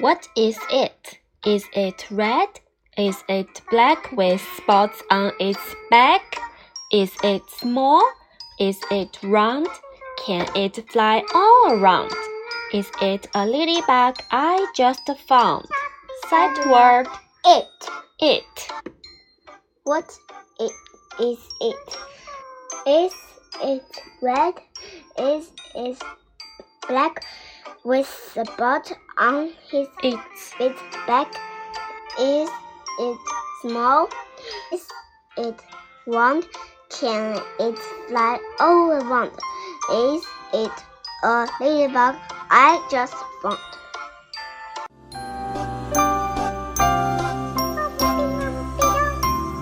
What is it? Is it red? Is it black with spots on its back? Is it small? Is it round? Can it fly all around? Is it a ladybug I just found? Sight word It. it. What it is it? Is it red? Is it black with a spot on his It's its back? Is it small? Is it round? Can it fly all around? Is it a ladybug I just found?